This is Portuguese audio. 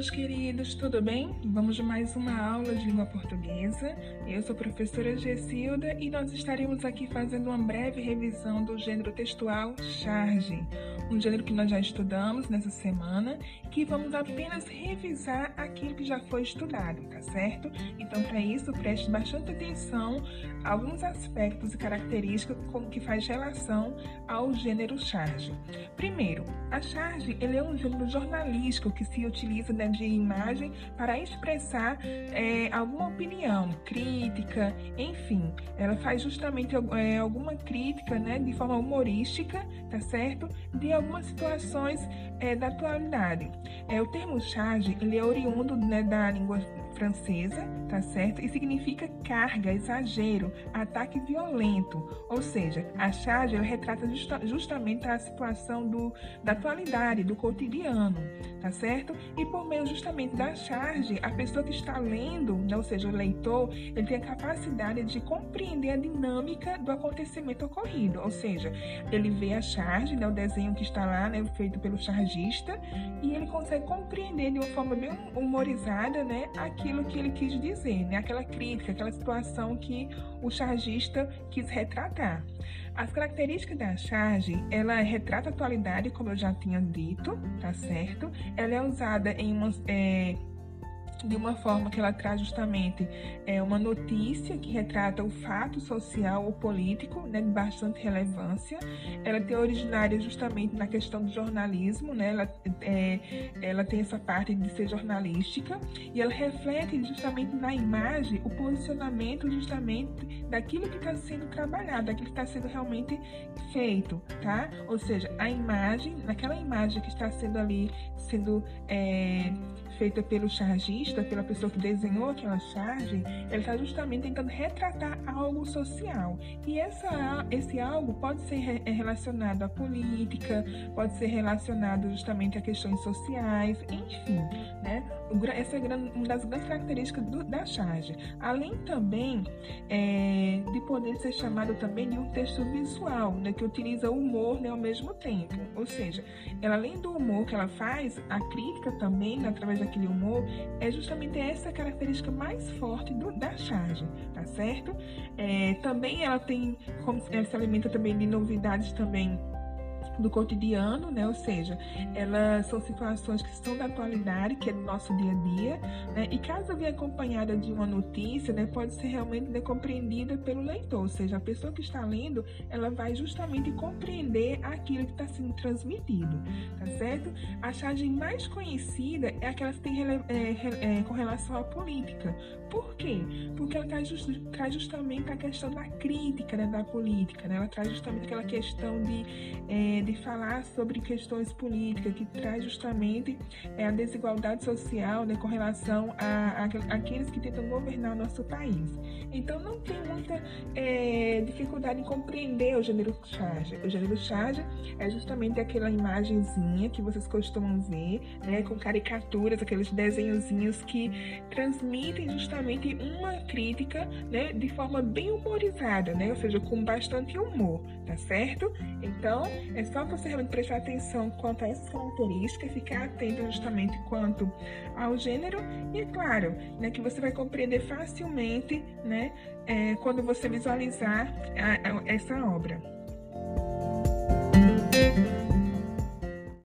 meus queridos, tudo bem? Vamos de mais uma aula de língua portuguesa. Eu sou a professora Gessilda e nós estaremos aqui fazendo uma breve revisão do gênero textual charge, um gênero que nós já estudamos nessa semana, que vamos apenas revisar aquilo que já foi estudado, tá certo? Então, para isso, preste bastante atenção a alguns aspectos e características como que faz relação ao gênero charge. Primeiro, a charge ele é um gênero jornalístico que se utiliza né, de imagem para expressar é, alguma opinião, crítica, enfim. Ela faz justamente é, alguma crítica né, de forma humorística, tá certo? De algumas situações é, da atualidade. É, o termo charge ele é oriundo né, da língua francesa, tá certo? E significa carga, exagero, ataque violento. Ou seja, a charge retrata justa, justamente a situação do, da atualidade, do cotidiano, tá certo? E por meio justamente da charge, a pessoa que está lendo, né, ou seja, o leitor, ele tem a capacidade de compreender a dinâmica do acontecimento ocorrido. Ou seja, ele vê a charge, né, o desenho que está lá, né, feito pelo chargista, e ele consegue compreender de uma forma bem humorizada, né, aquilo aquilo que ele quis dizer, né? aquela crítica, aquela situação que o chargista quis retratar. As características da charge, ela retrata a atualidade, como eu já tinha dito, tá certo? Ela é usada em uma, é, de uma forma que ela traz justamente é, uma notícia que retrata o fato social ou político né, de bastante relevância. Ela tem originária justamente na questão do jornalismo, né, ela, é, ela tem essa parte de ser jornalística e ela reflete justamente na imagem o posicionamento justamente daquilo que está sendo trabalhado, daquilo que está sendo realmente feito, tá? Ou seja, a imagem, naquela imagem que está sendo ali sendo é, feita pelo chargista, pela pessoa que desenhou aquela charge, ele está justamente tentando retratar algo social. E essa, esse algo pode ser é relacionado à política, pode ser relacionado justamente a questões sociais, enfim, né? Essa é uma das grandes características do, da charge. Além também é, de poder ser chamado também de um texto visual, né, que utiliza o humor né, ao mesmo tempo. Ou seja, ela, além do humor que ela faz, a crítica também, né, através da aquele humor, é justamente essa característica mais forte do, da charge, tá certo? É, também ela tem, como ela se alimenta também de novidades também do cotidiano, né? Ou seja, elas são situações que são da atualidade, que é do nosso dia a dia, né? E caso venha acompanhada de uma notícia, né, pode ser realmente né, compreendida pelo leitor, ou seja, a pessoa que está lendo, ela vai justamente compreender aquilo que está sendo transmitido, tá certo? A charge mais conhecida é aquela que tem é, é, com relação à política. Por quê? Porque ela traz, just, traz justamente a questão da crítica né, da política, né? Ela traz justamente aquela questão de, é, de de falar sobre questões políticas, que traz justamente é, a desigualdade social né, com relação a, a, aqueles que tentam governar o nosso país. Então, não tem muita é, dificuldade em compreender o gênero charge. O gênero charge é justamente aquela imagenzinha que vocês costumam ver, né, com caricaturas, aqueles desenhozinhos que transmitem justamente uma crítica né, de forma bem humorizada, né, ou seja, com bastante humor, tá certo? Então, é só própria ferramenta prestar atenção quanto a essas características, ficar atento justamente quanto ao gênero, e é claro, né, que você vai compreender facilmente né, é, quando você visualizar a, a, essa obra.